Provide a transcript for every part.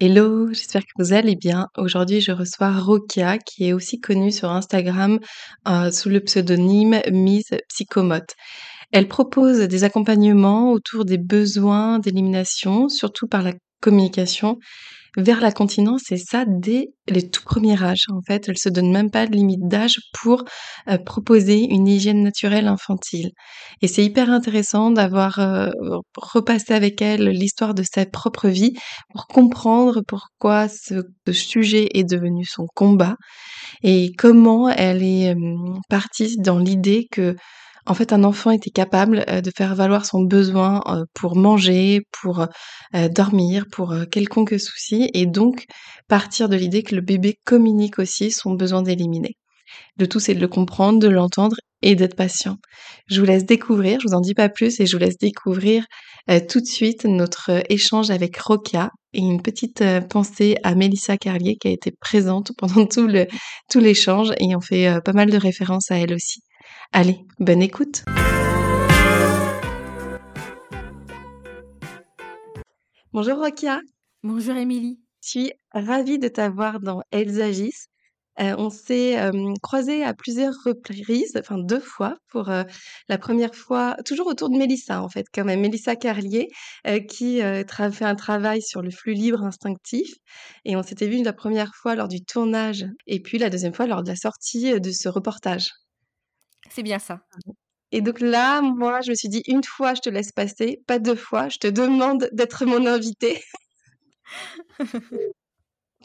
Hello, j'espère que vous allez bien. Aujourd'hui, je reçois Rokia, qui est aussi connue sur Instagram euh, sous le pseudonyme Mise Psychomote. Elle propose des accompagnements autour des besoins d'élimination, surtout par la communication vers la continence et ça dès les tout premiers âges. En fait, elle se donne même pas de limite d'âge pour euh, proposer une hygiène naturelle infantile. Et c'est hyper intéressant d'avoir euh, repassé avec elle l'histoire de sa propre vie pour comprendre pourquoi ce, sujet est devenu son combat et comment elle est euh, partie dans l'idée que en fait, un enfant était capable euh, de faire valoir son besoin euh, pour manger, pour euh, dormir, pour quelconque souci, et donc partir de l'idée que le bébé communique aussi son besoin d'éliminer. Le tout, c'est de le comprendre, de l'entendre et d'être patient. Je vous laisse découvrir, je vous en dis pas plus, et je vous laisse découvrir tout de suite notre échange avec Rokia et une petite pensée à Mélissa Carlier qui a été présente pendant tout le tout l'échange et on fait pas mal de références à elle aussi. Allez, bonne écoute Bonjour Rokia Bonjour Émilie Je suis ravie de t'avoir dans Elles agissent. Euh, on s'est croisés à plusieurs reprises, enfin deux fois, pour euh, la première fois, toujours autour de Mélissa en fait, quand même, Mélissa Carlier, euh, qui fait un travail sur le flux libre instinctif. Et on s'était vu la première fois lors du tournage, et puis la deuxième fois lors de la sortie de ce reportage. C'est bien ça. Et donc là, moi, je me suis dit, une fois, je te laisse passer, pas deux fois, je te demande d'être mon invité.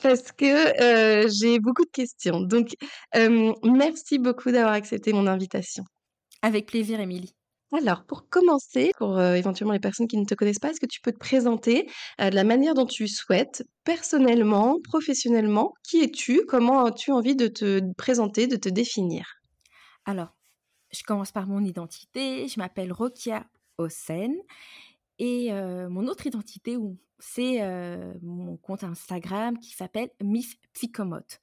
Parce que j'ai beaucoup de questions. Donc, merci beaucoup d'avoir accepté mon invitation. Avec plaisir, Émilie. Alors, pour commencer, pour éventuellement les personnes qui ne te connaissent pas, est-ce que tu peux te présenter de la manière dont tu souhaites, personnellement, professionnellement Qui es-tu Comment as-tu envie de te présenter, de te définir? Alors, je commence par mon identité. Je m'appelle Rokia Hossein. Et mon autre identité, c'est mon compte Instagram qui s'appelle Miss Psychomote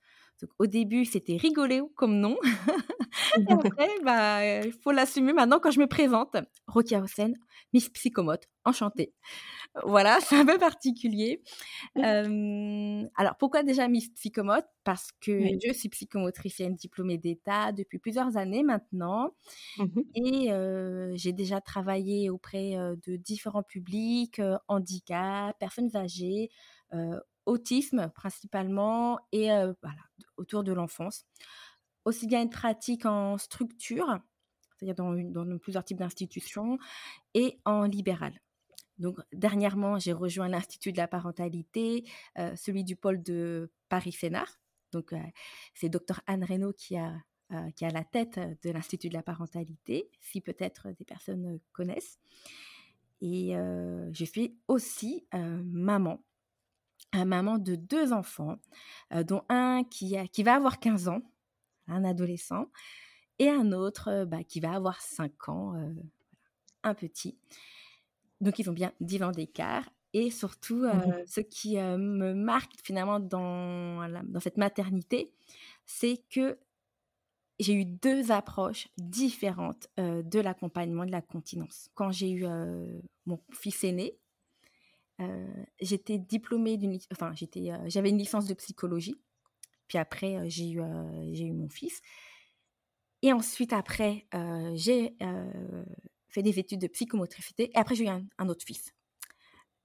au début, c'était rigolé comme nom. et après, bah, il faut l'assumer maintenant quand je me présente. Rokia Hossein, Miss Psychomote, enchantée. Voilà, c'est un peu particulier. alors, pourquoi déjà Miss Psychomote? Parce que je suis psychomotricienne diplômée d'État depuis plusieurs années maintenant. Mmh et j'ai déjà travaillé auprès de différents publics, handicap, personnes âgées, autisme principalement et voilà, autour de l'enfance. Aussi bien une pratique en structure, c'est-à-dire dans, plusieurs types d'institutions, et en libéral. Donc dernièrement, j'ai rejoint l'Institut de la parentalité, celui du pôle de Paris-Sénart. Donc c'est Dr Anne Reynaud qui a qui a la tête de l'Institut de la parentalité, si peut-être des personnes connaissent. Et je suis aussi maman maman de deux enfants, dont un qui, a, qui va avoir 15 ans, un adolescent, et un autre bah, qui va avoir 5 ans, un petit. Donc ils ont bien 10 ans d'écart. Et surtout, mmh ce qui me marque finalement dans, dans cette maternité, c'est que j'ai eu deux approches différentes de l'accompagnement de la continence. Quand j'ai eu mon fils aîné, j'étais diplômée d'une, enfin j'étais, j'avais une licence de psychologie. Puis après j'ai eu j'ai eu mon fils. Et ensuite après j'ai fait des études de psychomotricité. Et après j'ai eu un, autre fils.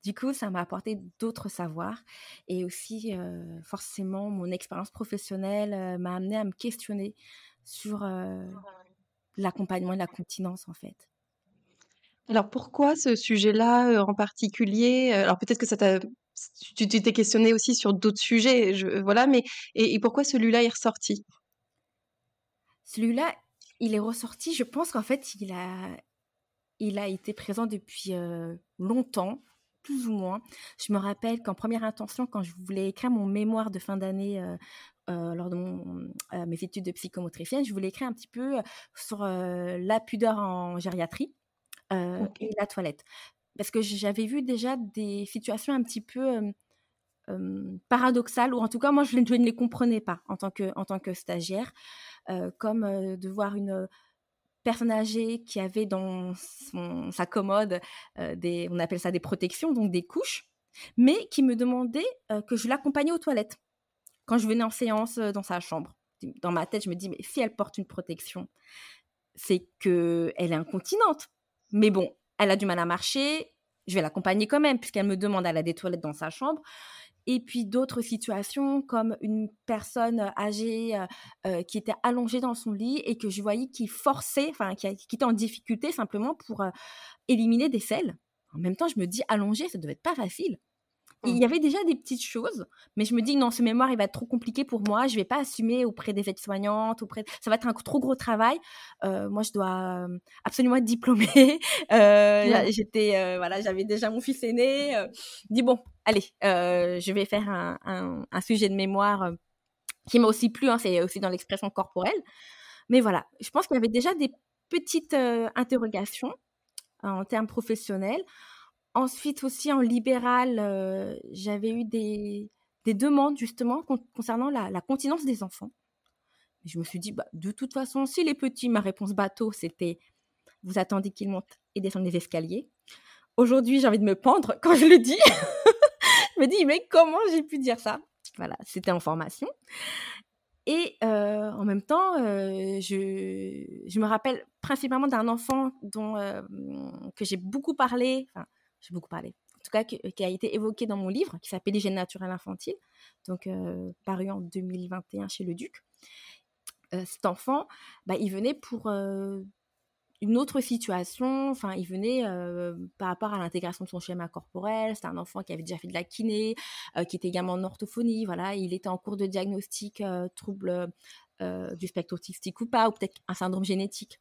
Du coup, ça m'a apporté d'autres savoirs et aussi forcément mon expérience professionnelle m'a amené à me questionner sur l'accompagnement et la continence en fait. Alors pourquoi ce sujet-là, en particulier? alors peut-être que ça tu t'es questionné aussi sur d'autres sujets, je voilà, mais et pourquoi celui-là est ressorti? Celui-là, il est ressorti, je pense qu'en fait, il a il a été présent depuis, longtemps plus ou moins. Je me rappelle qu'en première intention, quand je voulais écrire mon mémoire de fin d'année lors de mes études de psychomotricienne, je voulais écrire un petit peu sur la pudeur en gériatrie et la toilette. Parce que j'avais vu déjà des situations un petit peu paradoxales, ou en tout cas, moi, je, je, ne les comprenais pas en tant que, en tant que stagiaire, comme de voir une personne âgée qui avait dans sa commode des, on appelle ça des protections, donc des couches, mais qui me demandait que je l'accompagnais aux toilettes quand je venais en séance dans sa chambre. Dans ma tête, je me dis, mais si elle porte une protection, c'est qu'elle est incontinente. Mais bon, elle a du mal à marcher, je vais l'accompagner quand même, puisqu'elle me demande à la des toilettes dans sa chambre. Et puis d'autres situations comme une personne âgée qui était allongée dans son lit et que je voyais qui forçait, enfin qui, était en difficulté simplement pour éliminer des selles. En même temps, je me dis allongée, ça devait être pas facile. Il y avait déjà des petites choses, mais je me dis non, ce mémoire, il va être trop compliqué pour moi. Je vais pas assumer auprès des aides-soignantes, auprès. Ça va être un trop gros travail. Euh, moi, je dois euh, absolument être diplômée. Euh, J'étais, voilà, j'avais déjà mon fils aîné. Dis bon, allez, je vais faire un, un, un, sujet de mémoire qui m'a aussi plu. Hein, c'est aussi dans l'expression corporelle. Mais voilà, je pense qu'il y avait déjà des petites interrogations en termes professionnels. Ensuite aussi en libéral, euh, j'avais eu des, des, demandes justement concernant la, continence des enfants. je me suis dit, bah, de toute façon, si les petits, ma réponse bateau, c'était vous attendez qu'ils montent et descendent les escaliers. Aujourd'hui, j'ai envie de me pendre quand je le dis. je me dis, mais comment j'ai pu dire ça? Voilà, c'était en formation. Et euh, en même temps, euh, je, je, me rappelle principalement d'un enfant dont, que j'ai beaucoup parlé, beaucoup parlé. En tout cas, qui, a été évoqué dans mon livre, qui s'appelle L'hygiène naturelle infantile, donc euh, paru en 2021 chez le Duc. Euh, cet enfant, bah, il venait pour euh, une autre situation. Enfin, il venait par rapport à l'intégration de son schéma corporel. C'était un enfant qui avait déjà fait de la kiné, qui était également en orthophonie. Voilà, il était en cours de diagnostic trouble du spectre autistique ou pas, ou peut-être un syndrome génétique.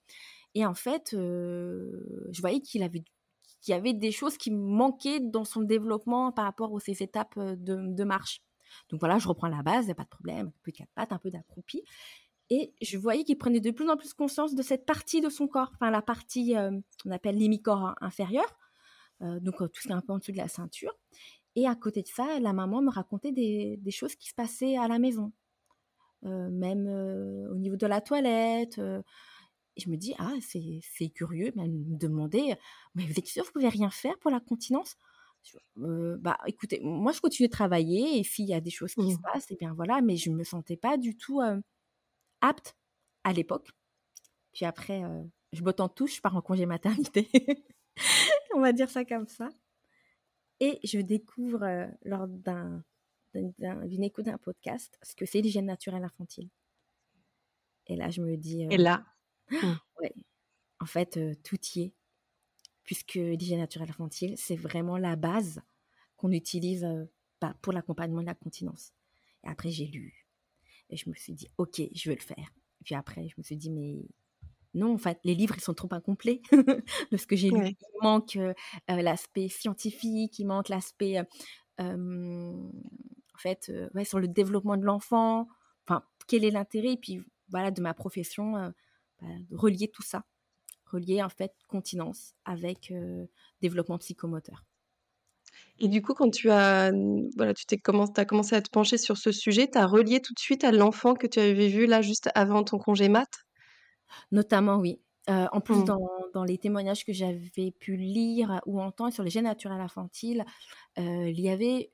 Et en fait, je voyais qu'il avait qu'il y avait des choses qui manquaient dans son développement par rapport aux ces étapes de, marche. Donc voilà, je reprends la base, pas de problème, un peu de quatre pattes, un peu d'accroupi. Et je voyais qu'il prenait de plus en plus conscience de cette partie de son corps, enfin la partie qu'on appelle l'hémicorps inférieur, donc tout ce qui est un peu en dessous de la ceinture. Et à côté de ça, la maman me racontait des choses qui se passaient à la maison, même au niveau de la toilette. Et je me dis, ah, c'est curieux, mais elle me demandait, mais vous êtes sûr que vous pouvez rien faire pour la continence? Euh, bah écoutez, moi je continue de travailler et s'il y a des choses qui se mmh. passent, et eh bien voilà, mais je ne me sentais pas du tout apte à l'époque. Puis après, euh, je botte en touche, je pars en congé maternité. On va dire ça comme ça. Et je découvre euh, lors d'une écoute d'un podcast ce que c'est l'hygiène naturelle infantile. Et là, je me dis. et là, Mmh. Ouais. En fait, tout y est. Puisque l'hygiène naturelle infantile, c'est vraiment la base qu'on utilise bah, pour l'accompagnement de la continence. Et après, j'ai lu. Et je me suis dit, OK, je vais le faire. Et puis après, je me suis dit, mais non, en fait, les livres, ils sont trop incomplets de ce que j'ai lu. Il manque l'aspect scientifique, il manque l'aspect, en fait, ouais, sur le développement de l'enfant. Enfin, quel est l'intérêt? Et puis, voilà, de ma profession, relier tout ça, relier en fait continence avec développement psychomoteur. Et du coup, quand tu as, voilà, tu t'es commencé, as commencé à te pencher sur ce sujet, tu as relié tout de suite à l'enfant que tu avais vu là juste avant ton congé mat? Notamment, oui. En plus, mmh. dans, dans, les témoignages que j'avais pu lire ou entendre sur les gènes naturels infantiles, il y avait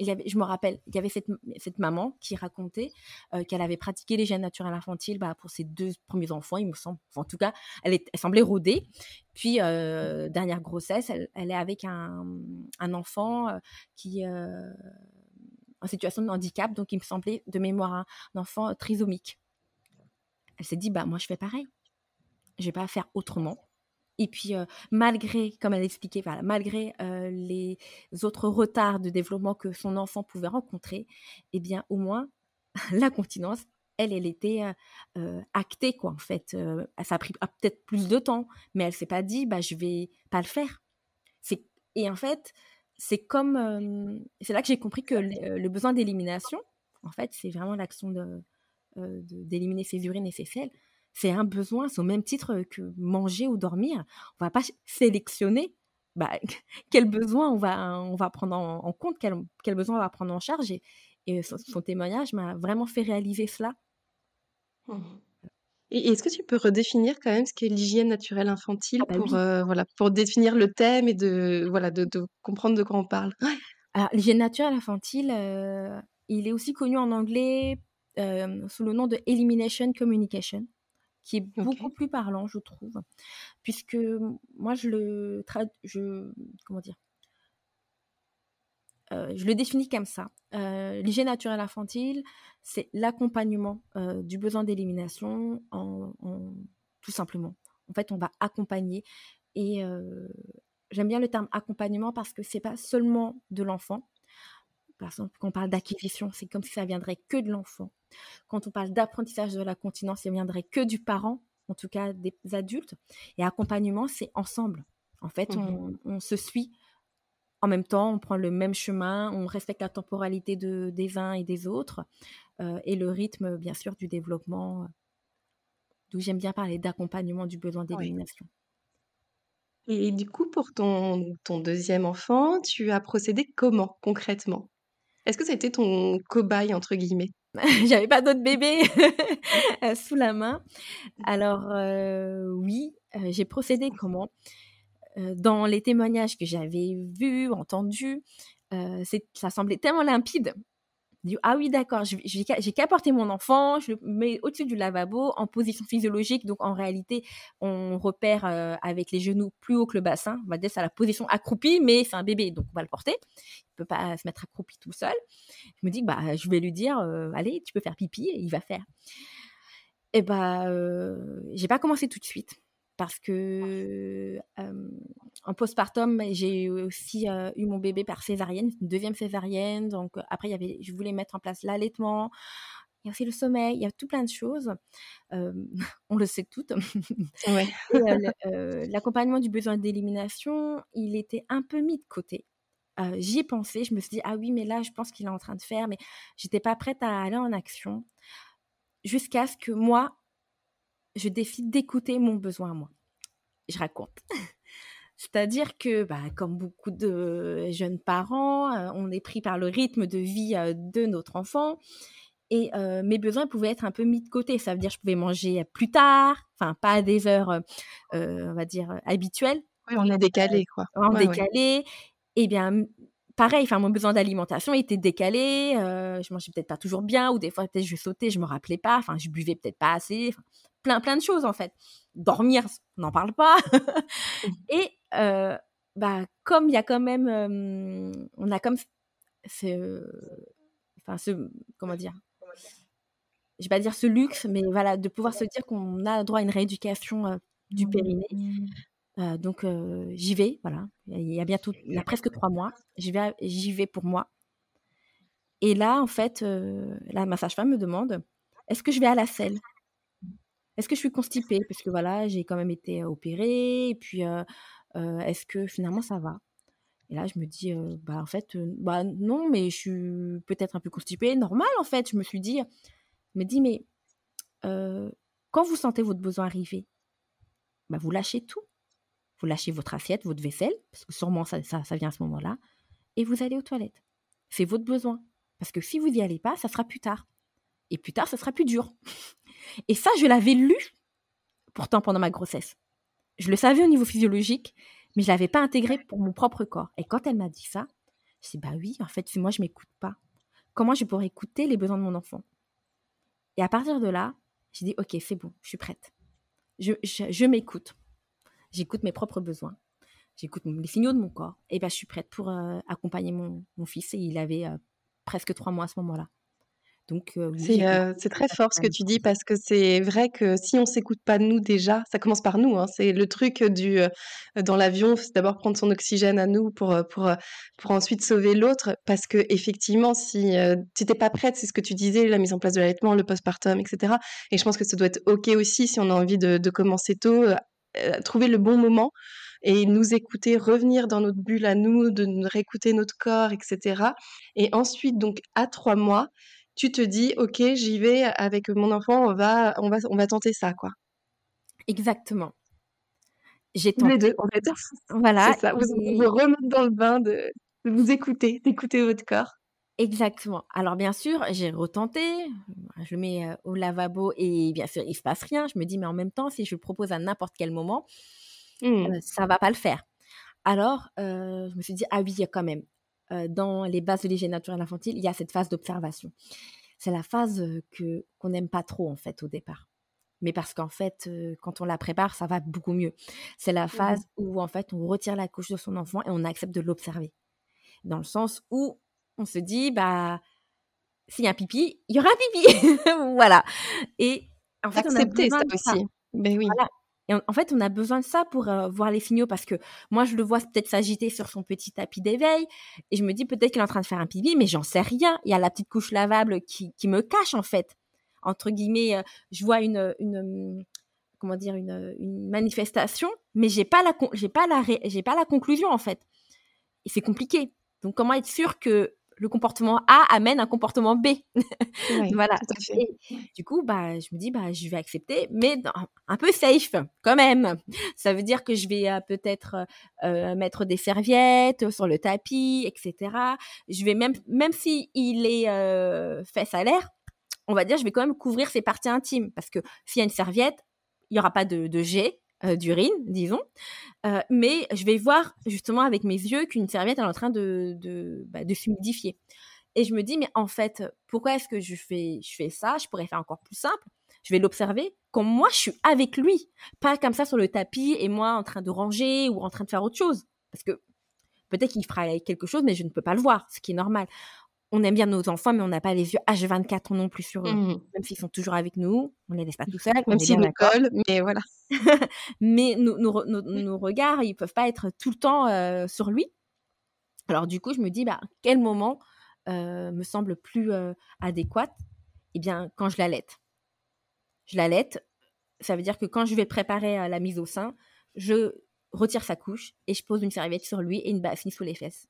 il y avait, je me rappelle, il y avait cette, cette maman qui racontait euh, qu'elle avait pratiqué les gènes naturels infantiles bah, pour ses deux premiers enfants, il me semble. en tout cas, elle, est, elle semblait rodée. Puis, euh, dernière grossesse, elle, elle, est avec un, un enfant euh, qui en situation de handicap, donc il me semblait de mémoire un, enfant trisomique. Elle s'est dit, bah moi je fais pareil. Je vais pas faire autrement. Et puis, malgré, comme elle expliquait, voilà, malgré les autres retards de développement que son enfant pouvait rencontrer, eh bien, au moins, la continence, elle, elle était actée, quoi, en fait. ça a pris peut-être plus de temps, mais elle s'est pas dit, bah, je vais pas le faire. Et en fait, c'est comme, c'est là que j'ai compris que le, besoin d'élimination, en fait, c'est vraiment l'action de, d'éliminer ses urines et ses selles. C'est un besoin, c'est au même titre que manger ou dormir. On va pas sélectionner bah, quel besoin on va, on va prendre en, compte, quel, quel, besoin on va prendre en charge. Et, et son, témoignage m'a vraiment fait réaliser cela. Mmh. Et est-ce que tu peux redéfinir quand même ce qu'est l'hygiène naturelle infantile ah bah pour, euh, voilà, pour définir le thème et de, voilà, de, de comprendre de quoi on parle? Alors, l'hygiène naturelle infantile, euh, il est aussi connu en anglais euh, sous le nom de Elimination Communication, qui est beaucoup plus parlant, je trouve, puisque moi, je le je, comment dire, euh, je le définis comme ça. Euh, l'hygiène naturelle infantile, c'est l'accompagnement euh, du besoin d'élimination, en, tout simplement. En fait, on va accompagner. Et j'aime bien le terme accompagnement parce que c'est pas seulement de l'enfant. Par exemple, quand on parle d'acquisition, c'est comme si ça viendrait que de l'enfant. Quand on parle d'apprentissage de la continence, ça viendrait que du parent, en tout cas des adultes. Et accompagnement, c'est ensemble. En fait, mmh on, se suit en même temps, on prend le même chemin, on respecte la temporalité de, des uns et des autres euh, et le rythme, bien sûr, du développement. D'où j'aime bien parler d'accompagnement du besoin d'élimination. Et du coup, pour ton, ton deuxième enfant, tu as procédé comment concrètement? Est-ce que ça a été ton cobaye, entre guillemets? J'avais pas d'autre bébé sous la main. Alors, euh, oui, euh, j'ai procédé comment? Euh, dans les témoignages que j'avais vus, entendus, euh, ça semblait tellement limpide. Ah oui, d'accord, j'ai qu'à porter mon enfant, je le mets au-dessus du lavabo en position physiologique. Donc en réalité, on repère euh, avec les genoux plus haut que le bassin. On va dire c'est la position accroupie, mais c'est un bébé, donc on va le porter. Il peut pas se mettre accroupi tout seul. Je me dis, bah, je vais lui dire, allez, tu peux faire pipi, et il va faire. Et eh bah, j'ai pas commencé tout de suite parce que en postpartum, j'ai aussi eu mon bébé par césarienne, une deuxième césarienne. Donc après, il y avait, je voulais mettre en place l'allaitement. Il y a aussi le sommeil, il y a tout plein de choses. on le sait toutes. L'accompagnement du besoin d'élimination, il était un peu mis de côté. J'y ai pensé, je me suis dit, ah oui, mais là, je pense qu'il est en train de faire, mais j'étais pas prête à aller en action. Jusqu'à ce que moi, je décide d'écouter mon besoin à moi. Je raconte. C'est-à-dire que, bah, comme beaucoup de jeunes parents, euh, on est pris par le rythme de vie euh, de notre enfant. Et euh, mes besoins pouvaient être un peu mis de côté. Ça veut dire que je pouvais manger plus tard, enfin pas à des heures, on va dire, habituelles. Oui, on l'a décalé, quoi. On décalé. Et eh bien, pareil, enfin, mon besoin d'alimentation était décalé. je mangeais peut-être pas toujours bien, ou des fois, peut-être je sautais, je me rappelais pas. Enfin, je buvais peut-être pas assez plein, plein de choses en fait. Dormir, on n'en parle pas. et euh, bah, comme il y a quand même, on a comme, ce, enfin ce, comment dire, je vais pas dire ce luxe, mais voilà, de pouvoir se dire qu'on a droit à une rééducation du périnée. Euh, donc j'y vais, voilà. Il y a bientôt, il y a presque trois mois, j'y vais, j'y vais pour moi. Et là, en fait, la ma sage-femme me demande, est-ce que je vais à la selle? Est-ce que je suis constipée? Parce que voilà, j'ai quand même été opérée. Et puis, est-ce que finalement ça va? Et là, je me dis, bah en fait, bah non, mais je suis peut-être un peu constipée. Normal, en fait. Je me suis dit, je me dis, mais quand vous sentez votre besoin arriver, bah vous lâchez tout. Vous lâchez votre assiette, votre vaisselle, parce que sûrement ça, ça, ça vient à ce moment-là, et vous allez aux toilettes. C'est votre besoin. Parce que si vous n'y allez pas, ça sera plus tard. Et plus tard, ça sera plus dur. Et ça, je l'avais lu pourtant pendant ma grossesse. Je le savais au niveau physiologique, mais je l'avais pas intégré pour mon propre corps. Et quand elle m'a dit ça, je dit bah oui, en fait, si moi je m'écoute pas, comment je pourrais écouter les besoins de mon enfant? Et à partir de là, j'ai dit ok, c'est bon, je suis prête. Je, m'écoute. J'écoute mes propres besoins. J'écoute les signaux de mon corps. Et ben, je suis prête pour euh, accompagner mon, fils. Et il avait euh, presque trois mois à ce moment-là. C'est très fort ce que tu dis parce que c'est vrai que si on s'écoute pas nous déjà, ça commence par nous, hein, c'est le truc du, dans l'avion, c'est d'abord prendre son oxygène à nous pour, pour, pour ensuite sauver l'autre parce qu'effectivement si, tu étais pas prête, c'est ce que tu disais, la mise en place de l'allaitement, le postpartum etc. et je pense que ça doit être OK aussi si on a envie de de commencer tôt, trouver le bon moment et nous écouter, revenir dans notre bulle à nous, de réécouter notre corps, etc. Et ensuite, donc à trois mois, tu te dis, ok, j'y vais avec mon enfant, on va, on va, on va tenter ça, quoi. Exactement. J'ai tenté. Les deux, en fait. Voilà. Ça. Vous, vous remettre dans le bain de, de vous écouter, d'écouter votre corps. Exactement. Alors bien sûr, j'ai retenté, je le mets au lavabo et bien sûr, il se passe rien. Je me dis, mais en même temps, si je le propose à n'importe quel moment, mmh. ça va pas le faire. Alors, je me suis dit, ah oui, il y a quand même, dans les bases de l'hygiène naturelle infantile, il y a cette phase d'observation. C'est la phase que qu'on n'aime pas trop en fait au départ. Mais parce qu'en fait, quand on la prépare, ça va beaucoup mieux. C'est la mmh phase où en fait, on retire la couche de son enfant et on accepte de l'observer. Dans le sens où on se dit, bah, s'il y a un pipi, il y aura un pipi. voilà. Et en fait, on a besoin ça aussi. Mais oui. Et en, fait, on a besoin de ça pour euh, voir les signaux parce que moi, je le vois peut-être s'agiter sur son petit tapis d'éveil et je me dis peut-être qu'il est en train de faire un pipi, mais j'en sais rien. Il y a la petite couche lavable qui, me cache en fait. Entre guillemets, euh, je vois dire une, manifestation, mais j'ai pas la j'ai pas la j'ai pas la conclusion en fait. Et c'est compliqué. Donc comment être sûr que le comportement A amène un comportement B. voilà. du coup, bah, je me dis, bah, je vais accepter, mais un peu safe quand même. Ça veut dire que je vais euh, peut-être euh, mettre des serviettes sur le tapis, etc. Je vais même, même si il est euh, à l'air, on va dire, je vais quand même couvrir ses parties intimes parce que s'il y a une serviette, il n'y aura pas de, de jet euh, d'urine, disons. Euh, mais je vais voir justement avec mes yeux qu'une serviette est en train de, de, bah, de s'humidifier. Et je me dis, mais en fait, pourquoi est-ce que je fais, je fais ça? Je pourrais faire encore plus simple. Je vais l'observer comme moi, je suis avec lui. Pas comme ça sur le tapis et moi en train de ranger ou en train de faire autre chose. Parce que peut-être qu'il fera quelque chose, mais je ne peux pas le voir, ce qui est normal on aime bien nos enfants, mais on n'a pas les yeux H24 non plus sur eux. Mmh même s'ils sont toujours avec nous, on les laisse pas tout seuls. Même s'ils nous collent, mais voilà. mais nos, nos, regards, ils peuvent pas être tout le temps euh, sur lui. Alors du coup, je me dis, bah, quel moment euh, me semble plus euh, adéquat Eh bien, quand je l'allaite. Je l'allaite, ça veut dire que quand je vais préparer la mise au sein, je retire sa couche et je pose une serviette sur lui et une bassine sous les fesses.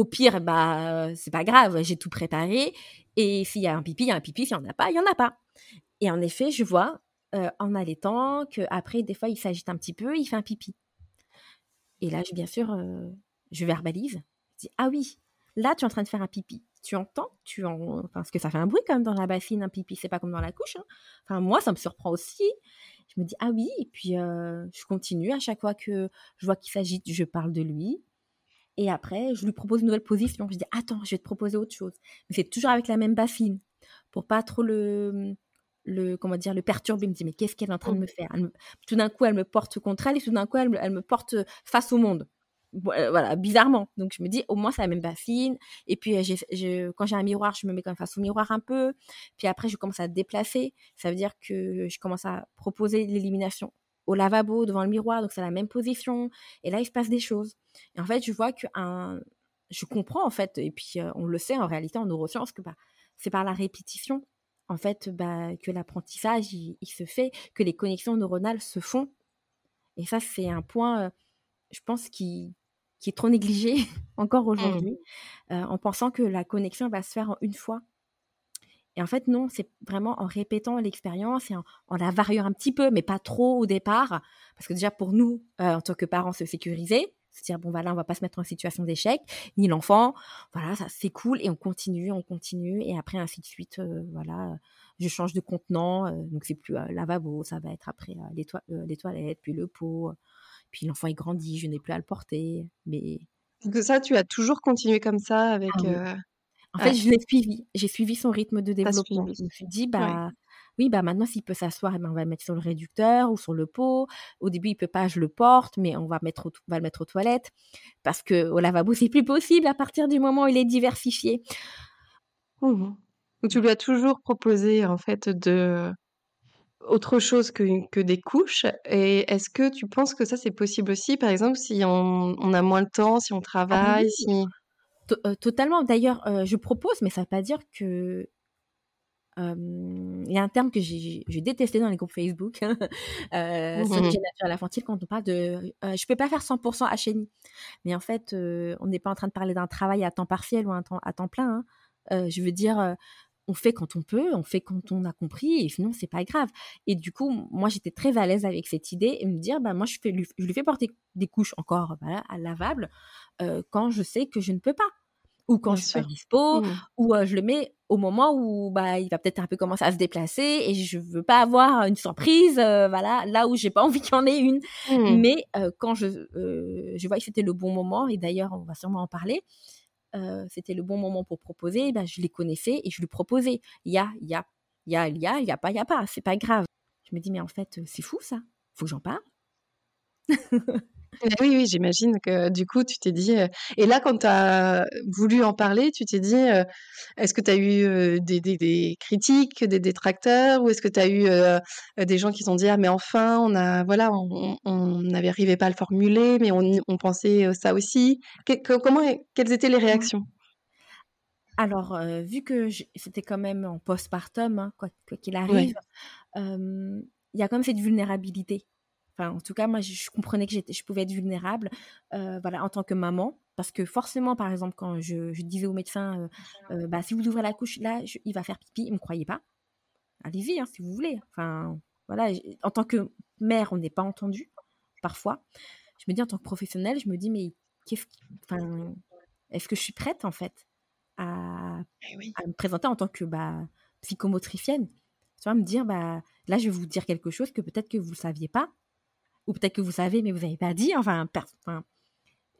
Au pire, bah, c'est pas grave, j'ai tout préparé. Et s'il y a un pipi, il y a un pipi. S'il n'y en a pas, il n'y en a pas. Et en effet, je vois en allaitant qu'après, des fois, il s'agite un petit peu, il fait un pipi. Et là, je, bien sûr, je verbalise. Je dis Ah oui, là, tu es en train de faire un pipi. Tu entends tu en... Parce que ça fait un bruit quand même dans la bassine, un pipi. C'est pas comme dans la couche. Hein. Enfin, moi, ça me surprend aussi. Je me dis Ah oui. Et puis, je continue. À chaque fois que je vois qu'il s'agite, je parle de lui. Et après, je lui propose une nouvelle position. Je dis, attends, je vais te proposer autre chose. Mais c'est toujours avec la même bassine pour pas trop le, le comment dire, le perturber. Il me dit, mais qu'est-ce qu'elle est en train de me faire? Tout d'un coup, elle me porte contre elle et tout d'un coup, elle me, porte face au monde. Euh, voilà, bizarrement. Donc, je me dis, au moins, c'est la même bassine. Et puis, euh, quand j'ai un miroir, je me mets quand même face au miroir un peu. Puis après, je commence à déplacer. Ça veut dire que je commence à proposer l'élimination au lavabo, devant le miroir, donc c'est la même position. Et là, il se passe des choses. Et en fait, je vois que un... je comprends en fait, et puis euh, on le sait en réalité en neurosciences que bah, c'est par la répétition en fait bah, que l'apprentissage il, se fait, que les connexions neuronales se font. Et ça, c'est un point, euh, je pense, qui, qui est trop négligé encore mmh. aujourd'hui, euh, en pensant que la connexion va se faire en une fois. Et en fait, non, c'est vraiment en répétant l'expérience et en, la variant un petit peu, mais pas trop au départ. Parce que déjà, pour nous, euh, en tant que parents, se sécuriser, se dire, bon, voilà, on va pas se mettre en situation d'échec, ni l'enfant. Voilà, ça, c'est cool. Et on continue, on continue. Et après, ainsi de suite, euh, voilà, je change de contenant. Euh, donc, c'est plus lavabo, ça va être après les, les, toilettes, puis le pot. Puis l'enfant, il grandit, je n'ai plus à le porter. Mais. Donc, ça, tu as toujours continué comme ça avec. Ah en fait, je l'ai suivi. J'ai suivi son rythme de développement. Je me suis dit, bah, oui, bah maintenant, s'il peut s'asseoir, eh ben, on va le mettre sur le réducteur ou sur le pot. Au début, il peut pas, je le porte, mais on va, mettre va le mettre aux toilettes. Parce que au lavabo, c'est plus possible à partir du moment où il est diversifié. Mmh tu lui as toujours proposé, en fait, de autre chose que, que des couches. Et est-ce que tu penses que ça, c'est possible aussi, par exemple, si on, on a moins de temps, si on ah travaille, si... Euh, totalement. D'ailleurs, euh, je propose, mais ça ne veut pas dire que il y a un terme que j'ai détesté dans les groupes Facebook, euh, mmh sur l'hygiène naturelle infantile, quand on parle de euh, je peux pas faire 100% HNI. Mais en fait, euh, on n'est pas en train de parler d'un travail à temps partiel ou à temps, à temps plein. Hein. je veux dire, on fait quand on peut, on fait quand on a compris, et sinon c'est pas grave. Et du coup, moi j'étais très à l'aise avec cette idée et me dire, bah moi je, fais, je lui fais porter des couches encore voilà, à lavables quand je sais que je ne peux pas ou quand je suis pas dispo, mmh. ou je le mets au moment où bah il va peut-être un peu commencer à se déplacer et je veux pas avoir une surprise, voilà, là où j'ai pas envie qu'il y en ait une. Mmh. Mais quand je je vois que c'était le bon moment et d'ailleurs on va sûrement en parler. c'était le bon moment pour proposer, bah, je les connaissais et je lui proposais. Il y a, il y a, il y a, il y a, il y a pas, il y a pas, c'est pas grave. Je me dis mais en fait c'est fou ça, faut que j'en parle. oui, oui, j'imagine que du coup, tu t'es dit, et là, quand tu as voulu en parler, tu t'es dit, est-ce que tu as eu, des des critiques, des détracteurs? Ou est-ce que tu as eu, des gens qui t'ont dit: «Ah mais enfin, on a voilà, on n'arrivait pas à le formuler, mais on on pensait, ça aussi». comment quelles étaient les réactions? Alors, vu que c'était quand même en postpartum, hein, quoi qu'il arrive, il y a quand même cette vulnérabilité en tout cas, moi, je, comprenais que je pouvais être vulnérable, euh, voilà, en tant que maman, parce que forcément, par exemple, quand je, disais au médecin, euh, euh, bah, si vous ouvrez la couche, là, il va faire pipi, il me croyait pas. Allez-y, hein, si vous voulez. Enfin, voilà, en tant que mère, on n'est pas entendu parfois. Je me dis en tant que professionnelle, je me dis mais qu'est-ce, enfin, est-ce que je suis prête en fait à, eh me présenter en tant que bah, psychomotricienne? Tu vois, me dire, bah, là, je vais vous dire quelque chose que peut-être que vous ne saviez pas, ou peut-être que vous savez, mais vous n'avez pas dit. Enfin,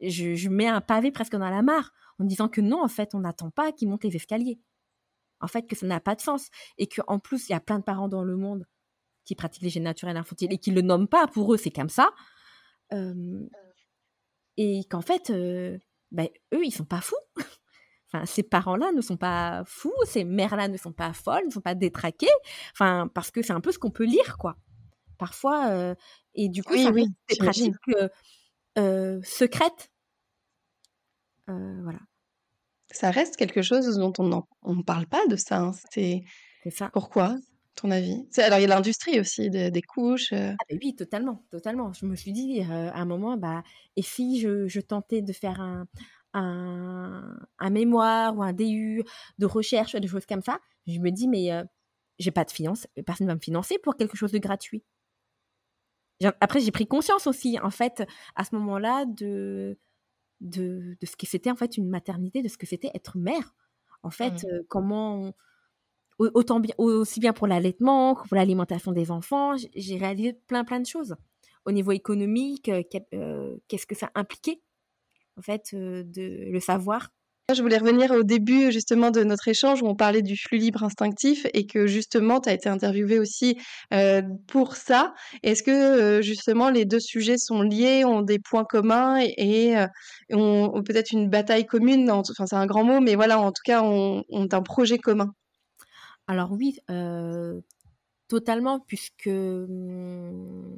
je, mets un pavé presque dans la mare en disant que non, en fait, on n'attend pas qu'ils montent les escaliers. En fait, que ça n'a pas de sens. Et qu'en plus, il y a plein de parents dans le monde qui pratiquent l'hygiène naturelle infantile et qui ne le nomment pas. Pour eux, c'est comme ça. et qu'en fait, euh, ben, eux, ils sont pas fous. Enfin, ces parents-là ne sont pas fous, ces mères-là ne sont pas folles, ne sont pas détraquées. Parce que c'est un peu ce qu'on peut lire, quoi parfois. Et du coup, ça des pratiques secrètes. voilà. Ça reste quelque chose dont on ne parle pas de ça. Hein. C'est ça. Pourquoi, ton avis? Alors, il y a l'industrie aussi des couches. Ah ben oui, totalement, totalement. Je me suis dit à un moment, bah, et si je, tentais de faire un, un, mémoire ou un DU de recherche, des choses comme ça, je me dis, mais j'ai pas de finance, personne ne va me financer pour quelque chose de gratuit. Après, j'ai pris conscience aussi, en fait, à ce moment-là, de, de, de, ce que c'était, en fait, une maternité, de ce que c'était être mère. En fait, mmh. euh, comment, autant bien, aussi bien pour l'allaitement que pour l'alimentation des enfants, j'ai réalisé plein, plein de choses. Au niveau économique, euh, euh, qu'est-ce que ça impliquait, en fait, de le savoir je voulais revenir au début justement de notre échange où on parlait du flux libre instinctif et que justement tu as été interviewé aussi euh, pour ça. Est-ce que euh, justement les deux sujets sont liés, ont des points communs et, euh, ont, peut-être une bataille commune Enfin c'est un grand mot, mais voilà, en tout cas ont, un projet commun? Alors oui, totalement, puisque hum,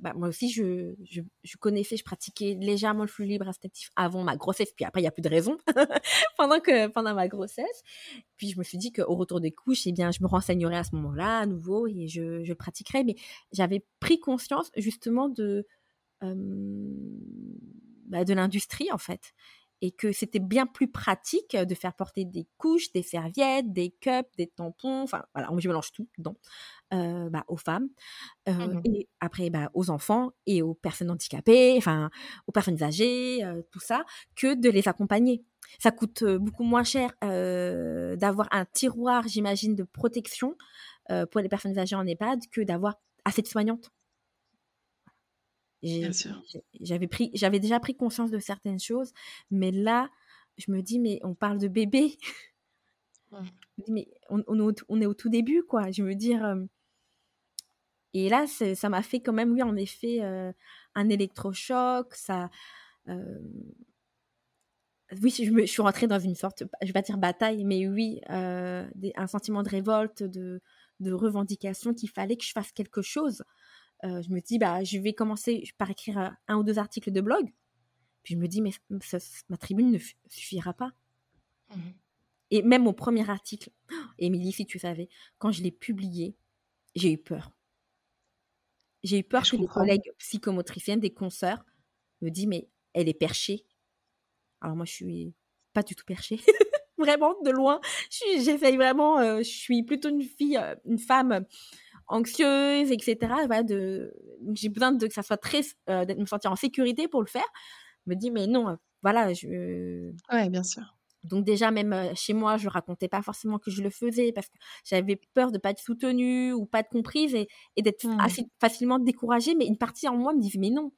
bah, moi aussi, je, je, connaissais, je pratiquais légèrement le flux libre instinctif avant ma grossesse, puis après, il n'y a plus de raison pendant, que, pendant ma grossesse. Puis je me suis dit qu'au retour des couches, eh bien, je me renseignerai à ce moment-là à nouveau et je, je pratiquerai. Mais j'avais pris conscience justement de, bah, de l'industrie, en fait et que c'était bien plus pratique de faire porter des couches, des serviettes, des cups, des tampons, enfin voilà, je mélange tout dedans, euh, bah, aux femmes euh, mmh et après bah, aux enfants et aux personnes handicapées, enfin aux personnes âgées, euh, tout ça, que de les accompagner. Ça coûte beaucoup moins cher d'avoir un tiroir, j'imagine, de protection pour les personnes âgées en EHPAD que d'avoir assez de soignantes. J'avais pris, j'avais déjà pris conscience de certaines choses, mais là, je me dis, mais on parle de bébé. mais on, on, est au, tout début, quoi. Je veux dire. et là, ça m'a fait quand même, oui, en effet, un électrochoc. Ça. oui, je, me, je, suis rentrée dans une sorte, je vais pas dire bataille, mais oui, un sentiment de révolte, de, de revendication qu'il fallait que je fasse quelque chose euh, je me dis, bah, je vais commencer par écrire euh, un ou deux articles de blog. Puis je me dis, mais ma tribune ne suffira pas. Mmh Et même mon premier article, Émilie, si tu savais, quand je l'ai publié, j'ai eu peur. J'ai eu peur que les collègues psychomotriciennes, des consoeurs, me disent Mais elle est perchée. Alors moi, je suis pas du tout perchée. vraiment, de loin. J'essaye vraiment, euh, je suis plutôt une fille, une femme anxieuse, etc. de, j'ai besoin de que ça soit très, euh, de me sentir en sécurité pour le faire. Je me dis, mais non, voilà. Je... Ouais, bien sûr. Donc déjà, même chez moi, je racontais pas forcément que je le faisais parce que j'avais peur de pas être soutenue ou pas être comprise et, d'être mmh. assez facilement découragée. Mais une partie en moi me dit, mais non.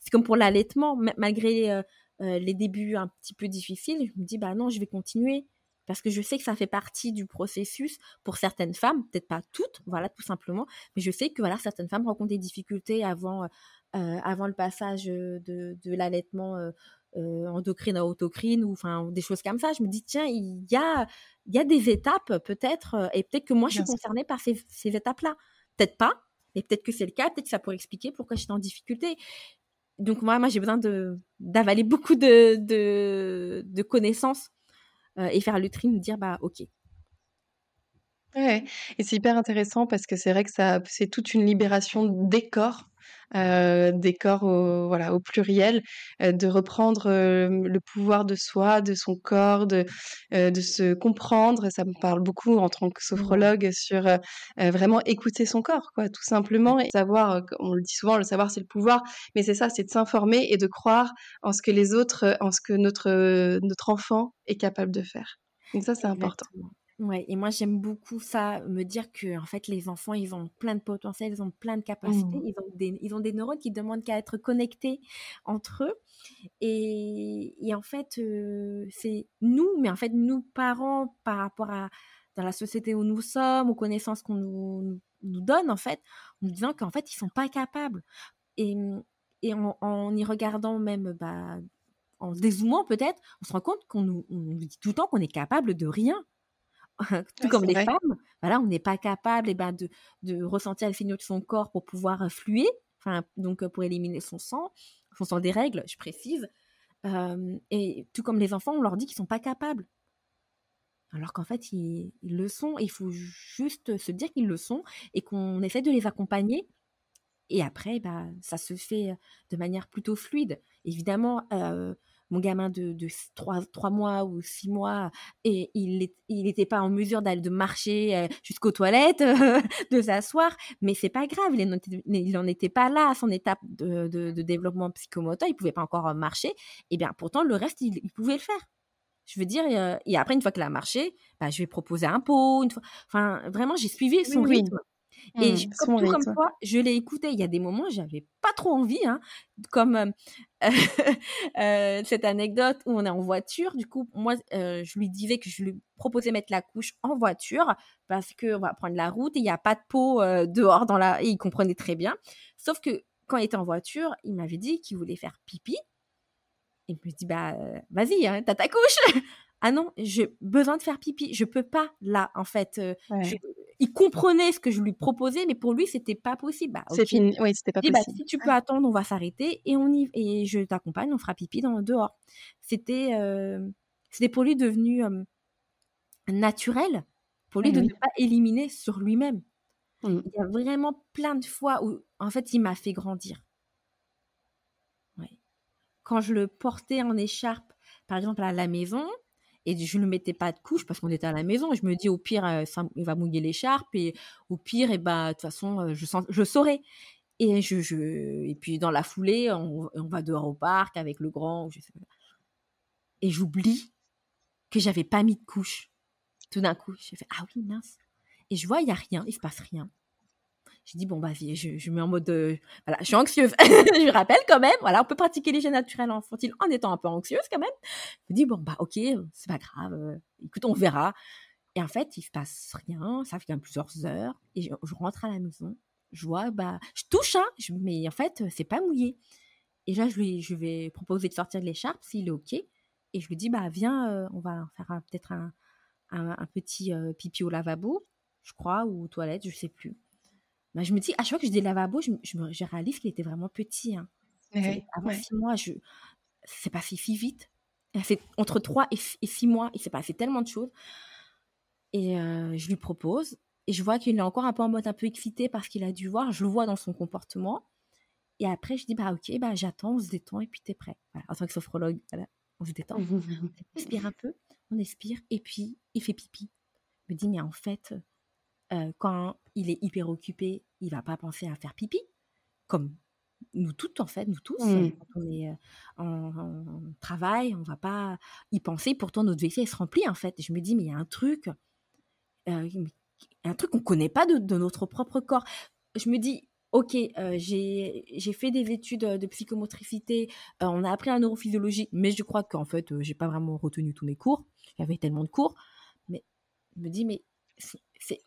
C'est comme pour l'allaitement, malgré les débuts un petit peu difficiles, je me dis, bah non, je vais continuer parce que je sais que ça fait partie du processus pour certaines femmes, peut-être pas toutes, voilà, tout simplement, mais je sais que voilà, certaines femmes rencontrent des difficultés avant, avant le passage de, de l'allaitement euh, endocrine à autocrine ou enfin des choses comme ça. Je me dis tiens, il y a il y a des étapes peut-être euh, et peut-être que moi je suis concernée par ces, ces étapes-là. Peut-être pas, mais peut-être que c'est le cas. Peut-être que ça pourrait expliquer pourquoi j'étais en difficulté. Donc moi, moi j'ai besoin de d'avaler beaucoup de, de, de connaissances euh, et faire le me dire bah ok, Ouais et c'est hyper intéressant parce que c'est vrai que c'est toute une libération des corps, heu, des corps au voilà, au pluriel, heu, de reprendre, le pouvoir de soi, de son corps, de, de se comprendre. Ça me parle beaucoup en tant que sophrologue sur, vraiment écouter son corps quoi, tout simplement et savoir, on le dit souvent, le savoir c'est le pouvoir, mais c'est ça, c'est de s'informer et de croire en ce que les autres, en ce que notre, notre enfant est capable de faire. Donc ça, c'est important. Ouais, et moi j'aime beaucoup ça, me dire que en fait les enfants ils ont plein de potentiel, ils ont plein de capacités, mmh. ils ont des ils ont des neurones qui demandent qu'à être connectés entre eux. Et, et en fait c'est nous, mais en fait nous parents par rapport à dans la société où nous sommes, aux connaissances qu'on nous, nous donne en fait, en nous disant qu'en fait ils sont pas capables. Et, et en, en y regardant même bah, en se dézoomant peut-être, on se rend compte qu'on nous, on nous dit tout le temps qu'on est capable de rien tout comme les femmes, voilà, on n'est pas capable et eh ben, de, de ressentir le signaux de son corps pour pouvoir fluer, enfin, donc pour éliminer son sang, son sang des règles, je précise. et tout comme les enfants, on leur dit qu'ils sont pas capables. Alors qu'en fait, ils, le sont. Il faut juste se dire qu'ils le sont et qu'on essaie de les accompagner. Et après, bah, ça se fait de manière plutôt fluide. Évidemment, mon gamin de, de 3, mois ou 6 mois, et il n'était pas en mesure d'aller de marcher euh, jusqu'aux toilettes, de s'asseoir, mais c'est pas grave, il n'en était pas là à son étape de, de, développement psychomoteur, il pouvait pas encore euh, marcher, et bien pourtant le reste, il, pouvait le faire. Je veux dire, euh, et après, une fois qu'il a marché, bah, je vais proposer un pot, une fois... enfin, vraiment, j'ai suivi son rythme. Mmh, comme, comme toi, je l'ai écouté. Il y a des moments, j'avais pas trop envie, hein, comme euh, euh, cette anecdote où on est en voiture. Du coup, moi, euh, je lui disais que je lui proposais mettre la couche en voiture parce que on va prendre la route et il n'y a pas de peau dehors dans la. Et il comprenait très bien. Sauf que quand il était en voiture, il m'avait dit qu'il voulait faire pipi. Et je me dis bah vas-y, hein, t'as ta couche. ah non, j'ai besoin de faire pipi. Je peux pas là, en fait. il comprenait ce que je lui proposais, mais pour lui, c'était pas possible. Bah, c'est fini. Oui, c'était pas bah, possible. si tu peux attendre, on va s'arrêter et on y et je t'accompagne, on fera pipi dans dehors. C'était c'était pour lui devenu naturel, pour lui de ne pas éliminer sur lui-même. Mmh. Il y a vraiment plein de fois où, en fait, il m'a fait grandir. Quand je le portais en écharpe, par exemple à la maison, et je ne mettais pas de couche parce qu'on était à la maison. Et je me dis, au pire, euh, ça, il va mouiller l'écharpe. Et au pire, et bah, de toute façon, euh, je, sens, je saurais. Et, je, je, et puis, dans la foulée, on, va dehors au parc avec le grand. Et j'oublie que j'avais pas mis de couche. Tout d'un coup, j'ai fait, ah oui, mince. Et je vois, il n'y a rien, il se passe rien. J'ai dit, bon, vas-y, je, je mets en mode. voilà, je suis anxieuse. je rappelle quand même, voilà, on peut pratiquer les naturels infantiles en étant un peu anxieuse quand même. Je dis, bon, bah, ok, c'est pas grave, euh, écoute, on verra. Et en fait, il se passe rien, ça fait quand plusieurs heures. Et je, rentre à la maison, je vois, bah, je touche, hein, mais en fait, c'est pas mouillé. Et là, je, lui, je vais proposer de sortir de l'écharpe s'il est OK. Et je lui dis, bah, viens, euh, on va faire peut-être un, un, petit euh, pipi au lavabo, je crois, ou aux toilettes, je sais plus. Bah, je me dis, à chaque fois que je dis lavabo, je, je, réalise qu'il était vraiment petit. Hein. avant six mois, je... c'est pas si vite. Fait entre 3 et 6 mois, il s'est passé tellement de choses. Et je lui propose. Et je vois qu'il est encore un peu en mode un peu excité parce qu'il a dû voir. Je le vois dans son comportement. Et après, je dis, bah ok, bah j'attends, on se détend et puis t'es prêt. En tant que sophrologue, on se détend. on expire un peu, on expire. Et puis, il fait pipi. Il me dit, mais en fait, quand il est hyper occupé, il va pas penser à faire pipi. Comme nous toutes, en fait, nous tous, mmh. quand on est en, travail, on va pas y penser. Pourtant, notre WC, se remplit, en fait. Et je me dis, mais il y a un truc, un truc qu'on connaît pas de, notre propre corps. Je me dis, ok, j'ai fait des études de psychomotricité, on a appris la neurophysiologie, mais je crois qu'en fait, j'ai pas vraiment retenu tous mes cours. Il y avait tellement de cours. Mais je me dis, mais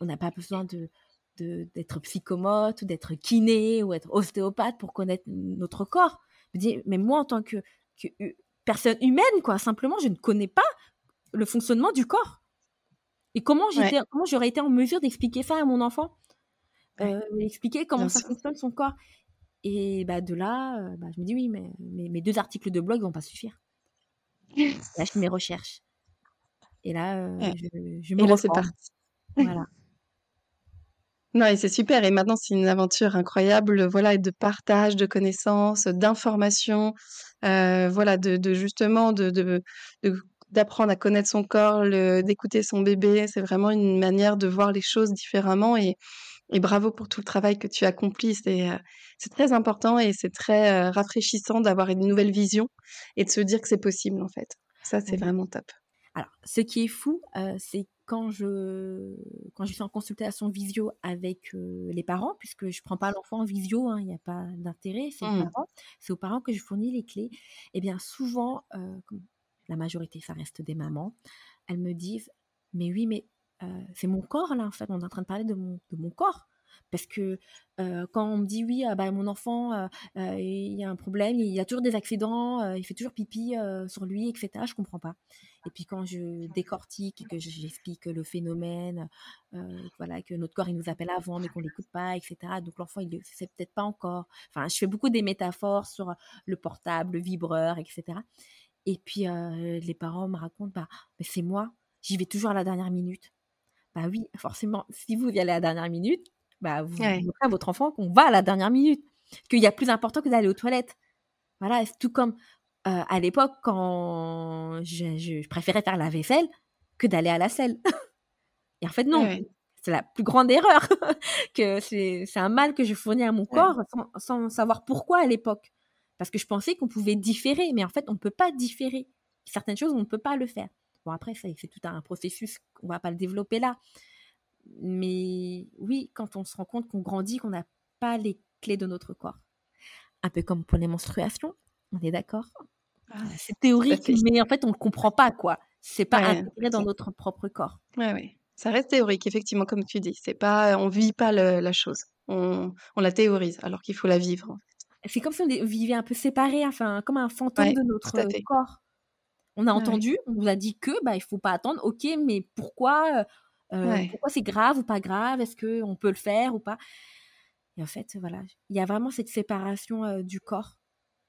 on n'a pas besoin de d'être psychomote ou d'être kiné ou être ostéopathe pour connaître notre corps. Mais moi, en tant que, personne humaine, quoi, simplement, je ne connais pas le fonctionnement du corps. Et comment j'aurais été en mesure d'expliquer ça à mon enfant, euh, expliquer comment ça fonctionne son corps. Et bah de là, euh, bah, je me dis oui, mais, mes deux articles de blog vont pas suffire. là, je fais mes recherches. Et là, euh, je, je, me Et là, c'est parti. Voilà. Non, et c'est super. Et maintenant, c'est une aventure incroyable, voilà, de partage de connaissances, d'informations, euh, voilà, de, de justement de, de, d'apprendre à connaître son corps, d'écouter son bébé. C'est vraiment une manière de voir les choses différemment. Et, et bravo pour tout le travail que tu accomplis. C'est euh, c'est très important et c'est très euh, rafraîchissant d'avoir une nouvelle vision et de se dire que c'est possible, en fait. Ça, c'est vraiment top. Alors, ce qui est fou, euh, c'est quand je quand je suis en consultation visio avec les parents, puisque je prends pas l'enfant en visio, hein, il n'y a pas d'intérêt, c'est mmh. aux parents que je fournis les clés. Et eh bien souvent, la majorité, ça reste des mamans, elles me disent, mais oui, mais c'est mon corps là, en fait, on est en train de parler de mon, de mon corps. Parce que quand on me dit oui, ah bah, mon enfant, il y a un problème, il y a toujours des accidents, il fait toujours pipi sur lui, etc., je comprends pas. Et puis quand je décortique et que j'explique le phénomène, voilà, que notre corps il nous appelle avant mais qu'on l'écoute pas, etc. Donc l'enfant il ne sait peut-être pas encore. Enfin, je fais beaucoup des métaphores sur le portable, le vibreur, etc. Et puis les parents me racontent, bah, mais c'est moi, j'y vais toujours à la dernière minute. Bah oui, forcément, si vous y allez à la dernière minute, bah vous montrez à votre enfant qu'on va à la dernière minute, qu'il y a plus important que d'aller aux toilettes. Voilà, c'est tout comme à l'époque quand je, préférais faire la vaisselle que d'aller à la selle. Et en fait, non. C'est la plus grande erreur. que c'est un mal que je fournis à mon corps sans, savoir pourquoi à l'époque. Parce que je pensais qu'on pouvait différer, mais en fait, on ne peut pas différer. Certaines choses, on ne peut pas le faire. Bon, après, c'est tout un processus, on ne va pas le développer là. Mais oui, quand on se rend compte qu'on grandit, qu'on n'a pas les clés de notre corps. Un peu comme pour les menstruations, on est d'accord? Ah, C'est théorique, mais en fait, on ne le comprend pas, quoi. C'est pas intégré dans notre propre corps. Oui, oui. Ça reste théorique, effectivement, comme tu dis. C'est pas, on vit pas la chose. On, on, la théorise, alors qu'il faut la vivre. C'est comme si on vivait un peu séparé, enfin, comme un fantôme de notre corps. On a entendu, on nous a dit que bah il faut pas attendre. Ok, mais pourquoi Pourquoi c'est grave ou pas grave? Est-ce que on peut le faire ou pas? Et en fait, voilà, il y a vraiment cette séparation du corps.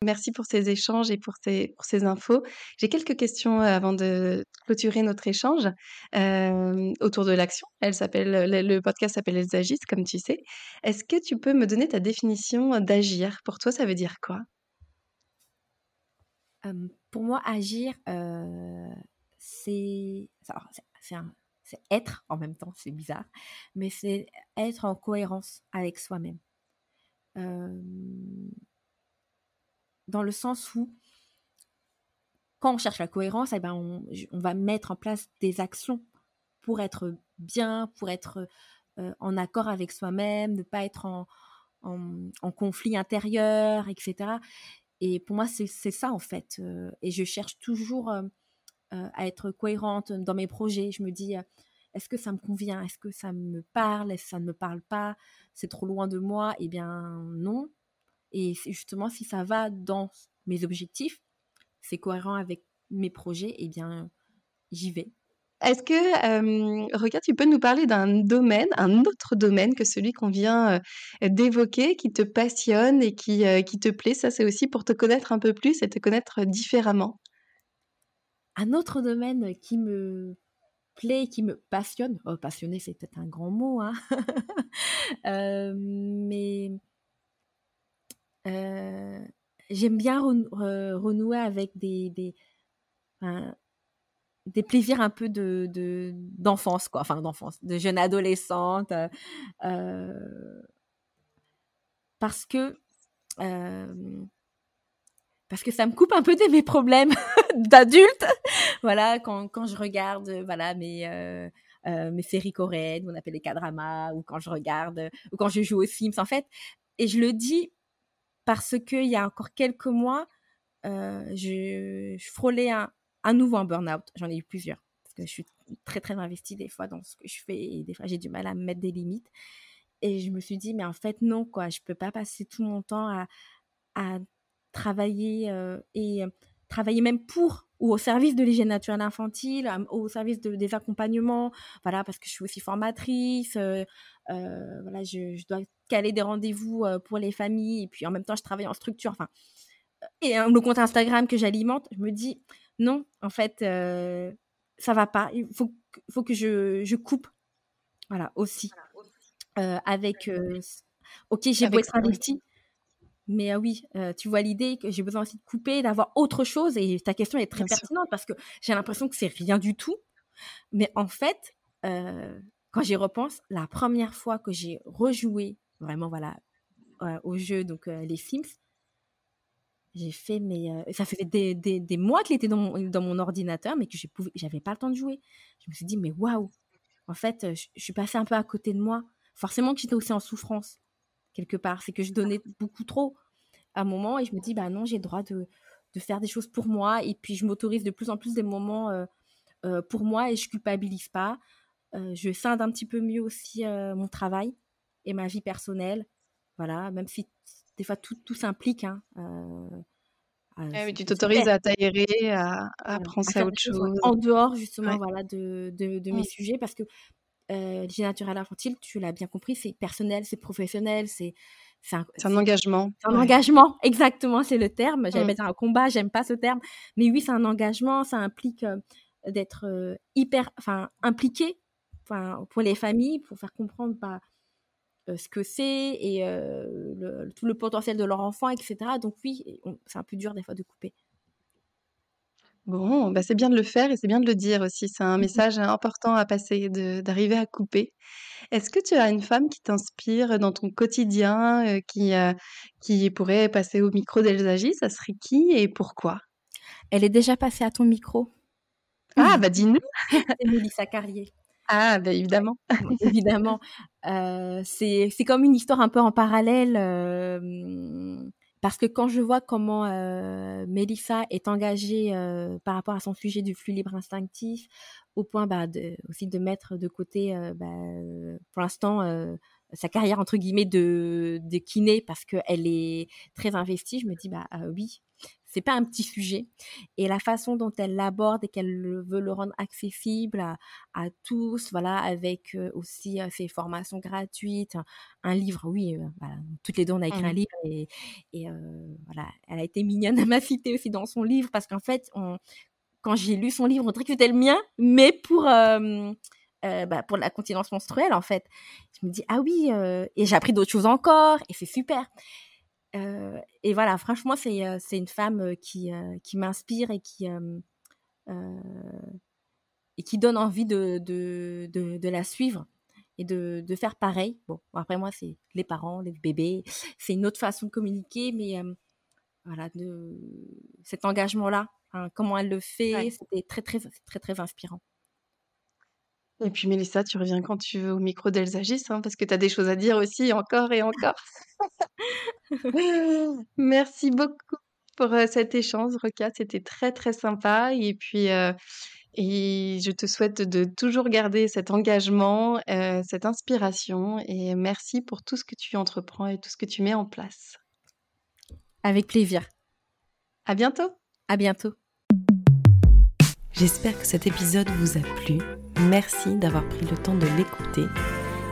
Merci pour ces échanges et pour ces, pour ces infos. J'ai quelques questions avant de clôturer notre échange autour de l'action. Elle s'appelle, le, podcast s'appelle Elles agissent, comme tu sais. Est-ce que tu peux me donner ta définition d'agir? Pour toi, ça veut dire quoi? Pour moi, agir, c'est c'est être en même temps, c'est bizarre, mais c'est être en cohérence avec soi-même. dans le sens où, quand on cherche la cohérence, eh ben on, va mettre en place des actions pour être bien, pour être en accord avec soi-même, ne pas être en, conflit intérieur, etc. Et pour moi, c'est ça en fait. et je cherche toujours à être cohérente dans mes projets. Je me dis, est-ce que ça me convient? Est-ce que ça me parle? Est-ce que ça ne me parle pas? C'est trop loin de moi? Eh bien, non. Et justement, si ça va dans mes objectifs, c'est cohérent avec mes projets, eh bien, j'y vais. Est-ce que, regarde, tu peux nous parler d'un domaine, un autre domaine que celui qu'on vient d'évoquer, qui te passionne et qui, qui te plaît? Ça, c'est aussi pour te connaître un peu plus et te connaître différemment. Un autre domaine qui me plaît, qui me passionne, oh, passionner c'est peut-être un grand mot, hein. Mais j'aime bien renouer avec des, des, plaisirs un peu de d'enfance quoi. Enfin d'enfance de jeune adolescente parce que parce que ça me coupe un peu de mes problèmes d'adulte voilà quand, quand je regarde voilà mes mes séries coréennes on appelle les K-dramas ou quand je regarde ou quand je joue aux Sims en fait et je le dis parce qu'il y a encore quelques mois, euh, je, frôlais un, à nouveau un burn-out. J'en ai eu plusieurs. Parce que je suis très, très investie des fois dans ce que je fais et des fois j'ai du mal à mettre des limites. Et je me suis dit, mais en fait, non, quoi. Je peux pas passer tout mon temps à, à travailler euh, et euh, travailler même pour ou au service de l'hygiène naturelle infantile, au service de, des accompagnements, voilà, parce que je suis aussi formatrice, voilà, je, je, dois caler des rendez-vous pour les familles, et puis en même temps, je travaille en structure, enfin, et le compte Instagram que j'alimente, je me dis, non, en fait, ça va pas, il faut, faut que je, je coupe, voilà, aussi, avec, ok, j'ai beau être investie, mais oui, tu vois l'idée que j'ai besoin aussi de couper, d'avoir autre chose. Et ta question est très pertinente parce que j'ai l'impression que c'est rien du tout. Mais en fait, quand j'y repense, la première fois que j'ai rejoué vraiment voilà au jeu donc les Sims, j'ai fait mais ça faisait des, des, des mois qu'il était dans mon, dans mon ordinateur, mais que je j'avais pas le temps de jouer. Je me suis dit mais waouh, en fait, je, je suis passée un peu à côté de moi. Forcément que j'étais aussi en souffrance quelque part. C'est que je donnais beaucoup trop à un moment et je me dis, bah non, j'ai le droit de, de, faire des choses pour moi. Et puis, je m'autorise de plus en plus des moments euh, euh, pour moi et je culpabilise pas. Euh, je scinde un petit peu mieux aussi mon travail et ma vie personnelle. Voilà, même si des fois tout, tout s'implique. Hein, ah tu t'autorises à t'aérer, à, à penser à, autre chose. En dehors, justement, voilà, de, de, de mes sujets, parce que euh, l'hygiène naturelle infantile, tu l'as bien compris, c'est personnel, c'est professionnel, c'est c'est un, engagement. Un engagement, exactement, c'est le terme. J'allais mmh. un combat, j'aime pas ce terme, mais oui, c'est un engagement, ça implique euh, d'être euh, hyper, enfin, impliqué, enfin, pour les familles, pour faire comprendre bah, ce que c'est et tout le potentiel de leur enfant, etc. Donc oui, c'est un peu dur des fois de couper. Bon, bah, c'est bien de le faire et c'est bien de le dire aussi. C'est un mmh message important à passer, d'arriver à couper. Est-ce que tu as une femme qui t'inspire dans ton quotidien, qui, qui pourrait passer au micro d'Elsa Ça serait qui et pourquoi? Elle est déjà passée à ton micro. Ah, bah dis-nous! C'est Mélissa Carrier. Ah, bah évidemment. Évidemment. c'est c'est comme une histoire un peu en parallèle, parce que quand je vois comment euh, Mélissa est engagée euh, par rapport à son sujet du flux libre instinctif, au point bah, aussi de mettre de côté, euh, bah, pour l'instant, sa carrière entre guillemets de, de kiné parce qu'elle est très investie, je me dis bah oui, c'est pas un petit sujet. Et la façon dont elle l'aborde et qu'elle veut le rendre accessible à, tous, voilà, avec euh, aussi euh, ses formations gratuites, un, livre, oui, euh, toutes les deux on a écrit un mmh. livre et, et voilà, elle a été mignonne, elle m'a cité aussi dans son livre parce qu'en fait, quand j'ai lu son livre, on dirait que c'était le mien, mais pour bah, pour la continence menstruelle en fait. Je me dis ah oui, et j'ai appris d'autres choses encore et c'est super. Euh, et voilà, franchement, c'est euh, une femme euh, qui, m'inspire et qui, et qui donne envie de, de, de, la suivre et de, de, faire pareil. Bon, après moi, c'est les parents, les bébés, c'est une autre façon de communiquer, mais voilà, de, cet engagement-là, hein, comment elle le fait, c'était très, très, très, très inspirant. Et puis Mélissa, tu reviens quand tu veux au micro d'Elsa hein, parce que tu as des choses à dire aussi, encore et encore. Merci beaucoup pour, cet échange, Roca, c'était très, très sympa et puis, et je te souhaite de toujours garder cet engagement, cette inspiration et merci pour tout ce que tu entreprends et tout ce que tu mets en place. Avec plaisir. À bientôt. À bientôt. J'espère que cet épisode vous a plu. Merci d'avoir pris le temps de l'écouter.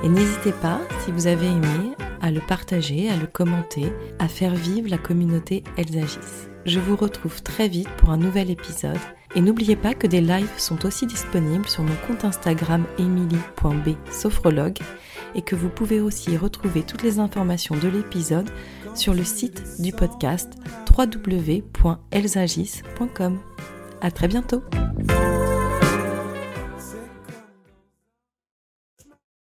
Et n'hésitez pas, si vous avez aimé, à le partager, à le commenter, à faire vivre la communauté Elsagis. Je vous retrouve très vite pour un nouvel épisode Et n'oubliez pas que des lives sont aussi disponibles sur mon compte Instagram emily.b et que vous pouvez aussi retrouver toutes les informations de l'épisode sur le site du podcast www.elsagis.com. À très bientôt!